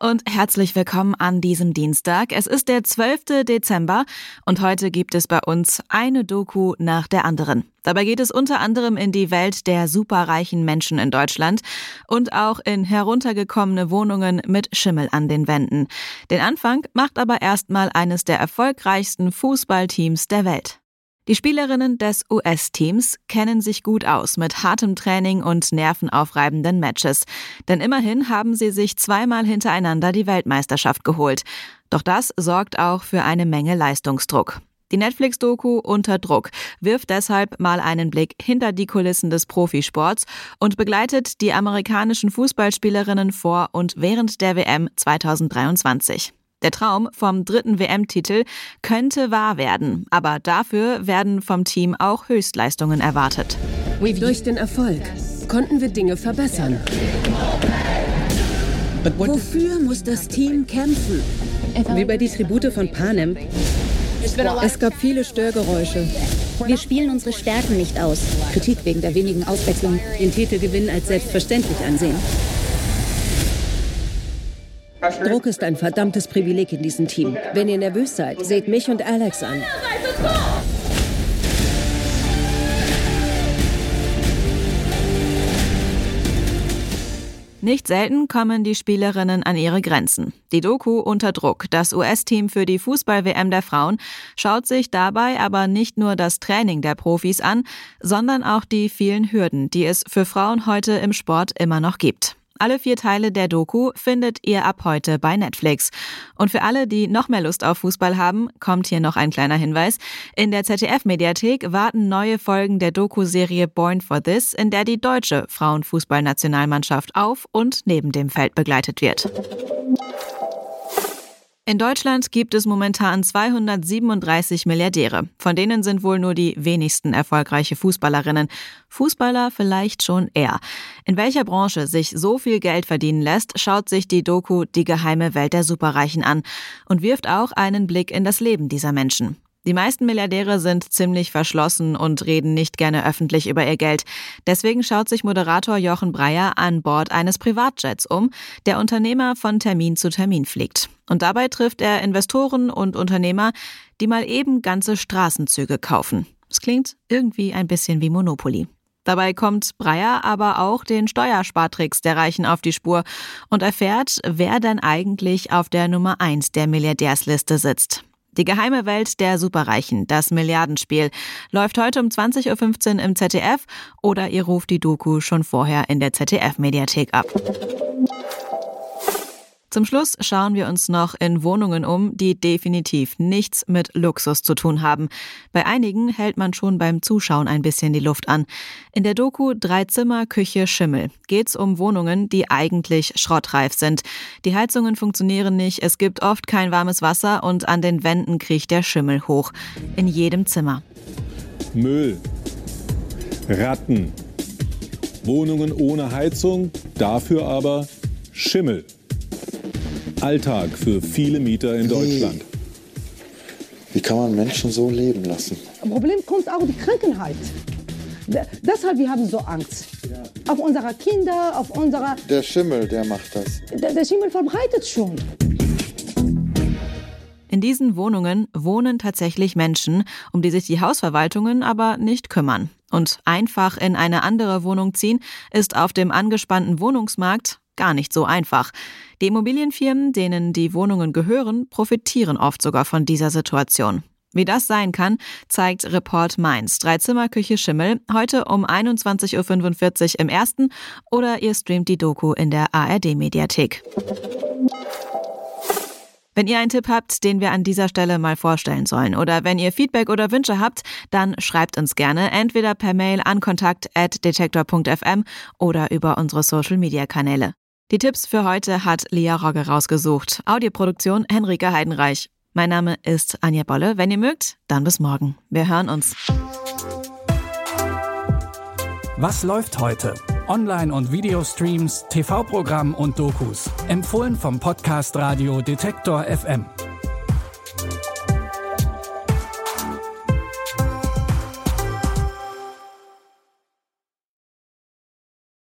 Und herzlich willkommen an diesem Dienstag. Es ist der 12. Dezember und heute gibt es bei uns eine Doku nach der anderen. Dabei geht es unter anderem in die Welt der superreichen Menschen in Deutschland und auch in heruntergekommene Wohnungen mit Schimmel an den Wänden. Den Anfang macht aber erstmal eines der erfolgreichsten Fußballteams der Welt. Die Spielerinnen des US-Teams kennen sich gut aus mit hartem Training und nervenaufreibenden Matches. Denn immerhin haben sie sich zweimal hintereinander die Weltmeisterschaft geholt. Doch das sorgt auch für eine Menge Leistungsdruck. Die Netflix-Doku Unter Druck wirft deshalb mal einen Blick hinter die Kulissen des Profisports und begleitet die amerikanischen Fußballspielerinnen vor und während der WM 2023. Der Traum vom dritten WM-Titel könnte wahr werden, aber dafür werden vom Team auch Höchstleistungen erwartet. Durch den Erfolg konnten wir Dinge verbessern. Wofür muss das Team kämpfen? Wie bei die Tribute von Panem. Es gab viele Störgeräusche. Wir spielen unsere Stärken nicht aus. Kritik wegen der wenigen Auswechslung. Den Titelgewinn als selbstverständlich ansehen. Druck ist ein verdammtes Privileg in diesem Team. Wenn ihr nervös seid, seht mich und Alex an. Nicht selten kommen die Spielerinnen an ihre Grenzen. Die Doku Unter Druck, das US-Team für die Fußball-WM der Frauen, schaut sich dabei aber nicht nur das Training der Profis an, sondern auch die vielen Hürden, die es für Frauen heute im Sport immer noch gibt. Alle vier Teile der Doku findet ihr ab heute bei Netflix. Und für alle, die noch mehr Lust auf Fußball haben, kommt hier noch ein kleiner Hinweis. In der ZDF-Mediathek warten neue Folgen der Doku-Serie Born for This, in der die deutsche Frauenfußballnationalmannschaft auf und neben dem Feld begleitet wird. In Deutschland gibt es momentan 237 Milliardäre. Von denen sind wohl nur die wenigsten erfolgreiche Fußballerinnen. Fußballer vielleicht schon eher. In welcher Branche sich so viel Geld verdienen lässt, schaut sich die Doku Die geheime Welt der Superreichen an und wirft auch einen Blick in das Leben dieser Menschen. Die meisten Milliardäre sind ziemlich verschlossen und reden nicht gerne öffentlich über ihr Geld. Deswegen schaut sich Moderator Jochen Breyer an Bord eines Privatjets um, der Unternehmer von Termin zu Termin fliegt. Und dabei trifft er Investoren und Unternehmer, die mal eben ganze Straßenzüge kaufen. Es klingt irgendwie ein bisschen wie Monopoly. Dabei kommt Breyer aber auch den Steuerspartricks der Reichen auf die Spur und erfährt, wer denn eigentlich auf der Nummer 1 der Milliardärsliste sitzt. Die geheime Welt der Superreichen, das Milliardenspiel, läuft heute um 20.15 Uhr im ZDF oder ihr ruft die Doku schon vorher in der ZDF-Mediathek ab. Zum Schluss schauen wir uns noch in Wohnungen um, die definitiv nichts mit Luxus zu tun haben. Bei einigen hält man schon beim Zuschauen ein bisschen die Luft an. In der Doku Drei Zimmer, Küche, Schimmel geht's um Wohnungen, die eigentlich schrottreif sind. Die Heizungen funktionieren nicht, es gibt oft kein warmes Wasser und an den Wänden kriecht der Schimmel hoch. In jedem Zimmer. Müll. Ratten. Wohnungen ohne Heizung, dafür aber Schimmel. Alltag für viele Mieter in Deutschland. Wie kann man Menschen so leben lassen? Problem kommt auch die Krankheit. Deshalb wir haben so Angst. Auf unsere Kinder, auf unserer... Der Schimmel, der macht das. Der, der Schimmel verbreitet schon. In diesen Wohnungen wohnen tatsächlich Menschen, um die sich die Hausverwaltungen aber nicht kümmern. Und einfach in eine andere Wohnung ziehen, ist auf dem angespannten Wohnungsmarkt gar nicht so einfach. Die Immobilienfirmen, denen die Wohnungen gehören, profitieren oft sogar von dieser Situation. Wie das sein kann, zeigt Report Mainz. Dreizimmerküche Schimmel heute um 21.45 Uhr im ersten oder ihr streamt die Doku in der ARD-Mediathek. Wenn ihr einen Tipp habt, den wir an dieser Stelle mal vorstellen sollen oder wenn ihr Feedback oder Wünsche habt, dann schreibt uns gerne entweder per Mail an kontakt@detektor.fm oder über unsere Social Media Kanäle. Die Tipps für heute hat Lia Rogge rausgesucht. Audioproduktion Henrike Heidenreich. Mein Name ist Anja Bolle. Wenn ihr mögt, dann bis morgen. Wir hören uns. Was läuft heute? Online- und Videostreams, TV-Programm und Dokus. Empfohlen vom Podcast Radio Detektor FM.